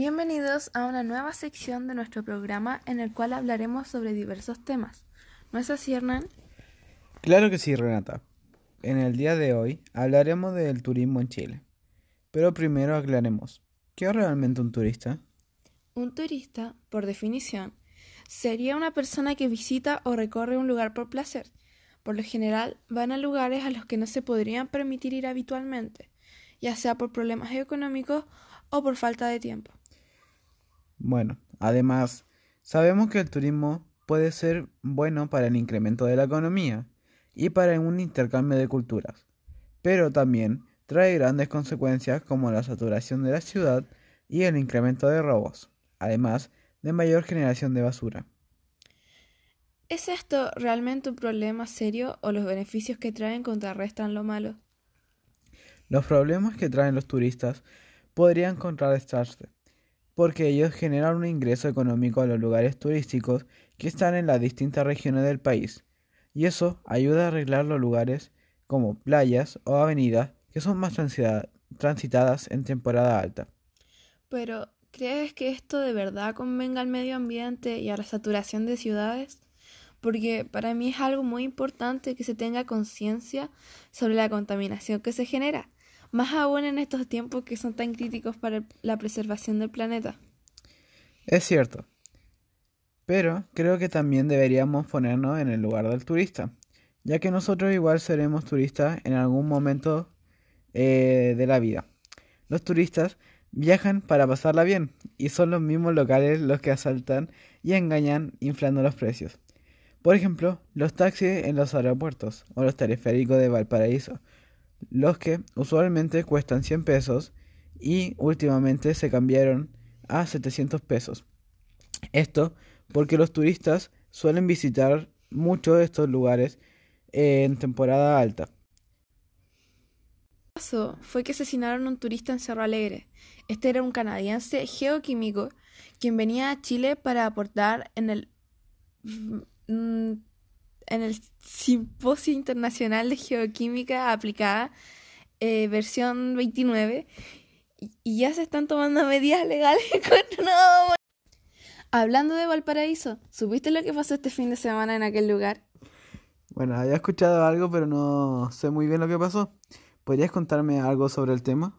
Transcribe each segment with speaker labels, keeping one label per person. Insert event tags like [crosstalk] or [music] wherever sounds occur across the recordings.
Speaker 1: Bienvenidos a una nueva sección de nuestro programa en el cual hablaremos sobre diversos temas. ¿No es así, Hernán?
Speaker 2: Claro que sí, Renata. En el día de hoy hablaremos del turismo en Chile. Pero primero aclaremos, ¿qué es realmente un turista?
Speaker 1: Un turista, por definición, sería una persona que visita o recorre un lugar por placer. Por lo general, van a lugares a los que no se podrían permitir ir habitualmente, ya sea por problemas económicos o por falta de tiempo.
Speaker 2: Bueno, además, sabemos que el turismo puede ser bueno para el incremento de la economía y para un intercambio de culturas, pero también trae grandes consecuencias como la saturación de la ciudad y el incremento de robos, además de mayor generación de basura.
Speaker 1: ¿Es esto realmente un problema serio o los beneficios que traen contrarrestan lo malo?
Speaker 2: Los problemas que traen los turistas podrían contrarrestarse porque ellos generan un ingreso económico a los lugares turísticos que están en las distintas regiones del país, y eso ayuda a arreglar los lugares como playas o avenidas que son más transitadas en temporada alta.
Speaker 1: Pero, ¿crees que esto de verdad convenga al medio ambiente y a la saturación de ciudades? Porque para mí es algo muy importante que se tenga conciencia sobre la contaminación que se genera más aún en estos tiempos que son tan críticos para la preservación del planeta.
Speaker 2: Es cierto, pero creo que también deberíamos ponernos en el lugar del turista, ya que nosotros igual seremos turistas en algún momento eh, de la vida. Los turistas viajan para pasarla bien y son los mismos locales los que asaltan y engañan inflando los precios. Por ejemplo, los taxis en los aeropuertos o los teleféricos de Valparaíso los que usualmente cuestan 100 pesos y últimamente se cambiaron a 700 pesos. Esto porque los turistas suelen visitar mucho estos lugares en temporada alta.
Speaker 1: El caso fue que asesinaron a un turista en Cerro Alegre. Este era un canadiense geoquímico quien venía a Chile para aportar en el mm, en el Simposio Internacional de Geoquímica Aplicada, eh, versión 29, y ya se están tomando medidas legales [laughs] no. Hablando de Valparaíso, ¿supiste lo que pasó este fin de semana en aquel lugar?
Speaker 2: Bueno, había escuchado algo, pero no sé muy bien lo que pasó. ¿Podrías contarme algo sobre el tema?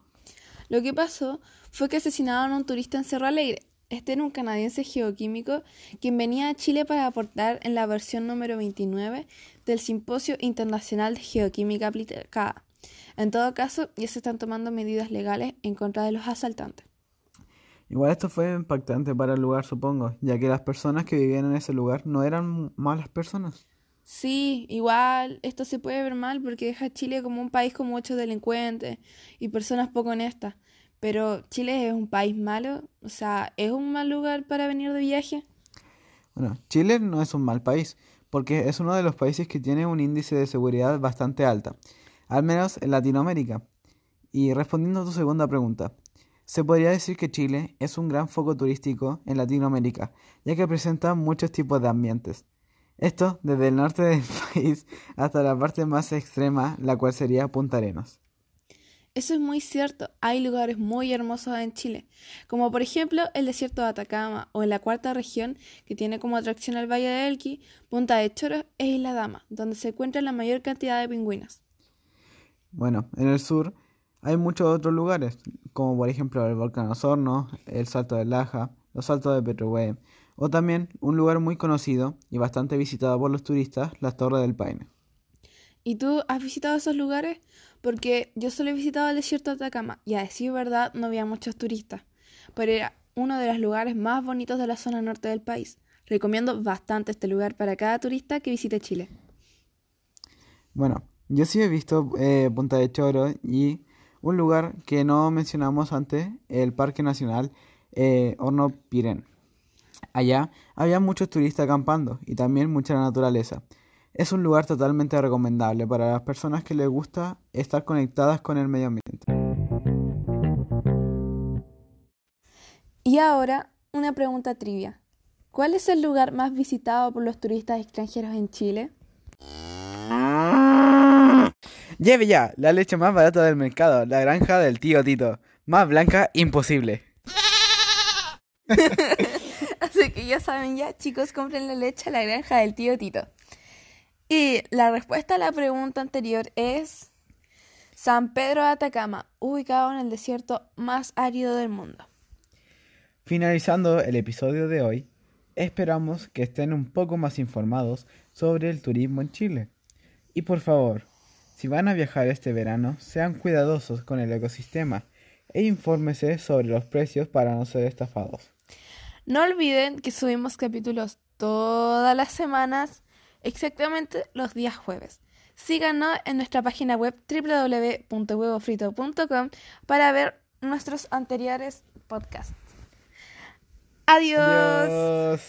Speaker 1: Lo que pasó fue que asesinaron a un turista en Cerro Alegre. Este era un canadiense geoquímico quien venía a Chile para aportar en la versión número 29 del Simposio Internacional de Geoquímica Aplicada. En todo caso, ya se están tomando medidas legales en contra de los asaltantes.
Speaker 2: Igual esto fue impactante para el lugar, supongo, ya que las personas que vivían en ese lugar no eran malas personas.
Speaker 1: Sí, igual esto se puede ver mal porque deja a Chile como un país con muchos delincuentes y personas poco honestas. Pero Chile es un país malo, o sea, ¿es un mal lugar para venir de viaje?
Speaker 2: Bueno, Chile no es un mal país, porque es uno de los países que tiene un índice de seguridad bastante alta, al menos en Latinoamérica. Y respondiendo a tu segunda pregunta, se podría decir que Chile es un gran foco turístico en Latinoamérica, ya que presenta muchos tipos de ambientes. Esto desde el norte del [laughs] país hasta la parte más extrema, la cual sería Punta Arenas.
Speaker 1: Eso es muy cierto. Hay lugares muy hermosos en Chile, como por ejemplo el desierto de Atacama o en la cuarta región que tiene como atracción el Valle de Elqui, Punta de Choro e Isla Dama, donde se encuentra la mayor cantidad de pingüinos.
Speaker 2: Bueno, en el sur hay muchos otros lugares, como por ejemplo el volcán Osorno, el Salto de Laja, los Saltos de Petrohue, o también un lugar muy conocido y bastante visitado por los turistas, las Torres del Paine.
Speaker 1: ¿Y tú has visitado esos lugares? Porque yo solo he visitado el desierto de Atacama y a decir verdad no había muchos turistas, pero era uno de los lugares más bonitos de la zona norte del país. Recomiendo bastante este lugar para cada turista que visite Chile.
Speaker 2: Bueno, yo sí he visto eh, Punta de Choro y un lugar que no mencionamos antes, el Parque Nacional eh, Horno Pirén. Allá había muchos turistas acampando y también mucha naturaleza. Es un lugar totalmente recomendable para las personas que les gusta estar conectadas con el medio ambiente.
Speaker 1: Y ahora, una pregunta trivia. ¿Cuál es el lugar más visitado por los turistas extranjeros en Chile?
Speaker 2: Lleve ya, la leche más barata del mercado, la granja del tío Tito. Más blanca, imposible. [laughs]
Speaker 1: Así que ya saben, ya chicos, compren la leche a la granja del tío Tito. Y la respuesta a la pregunta anterior es San Pedro de Atacama, ubicado en el desierto más árido del mundo.
Speaker 2: Finalizando el episodio de hoy, esperamos que estén un poco más informados sobre el turismo en Chile. Y por favor, si van a viajar este verano, sean cuidadosos con el ecosistema e infórmese sobre los precios para no ser estafados.
Speaker 1: No olviden que subimos capítulos todas las semanas, exactamente los días jueves. Síganos en nuestra página web www.huevofrito.com para ver nuestros anteriores podcasts. Adiós.
Speaker 2: Adiós.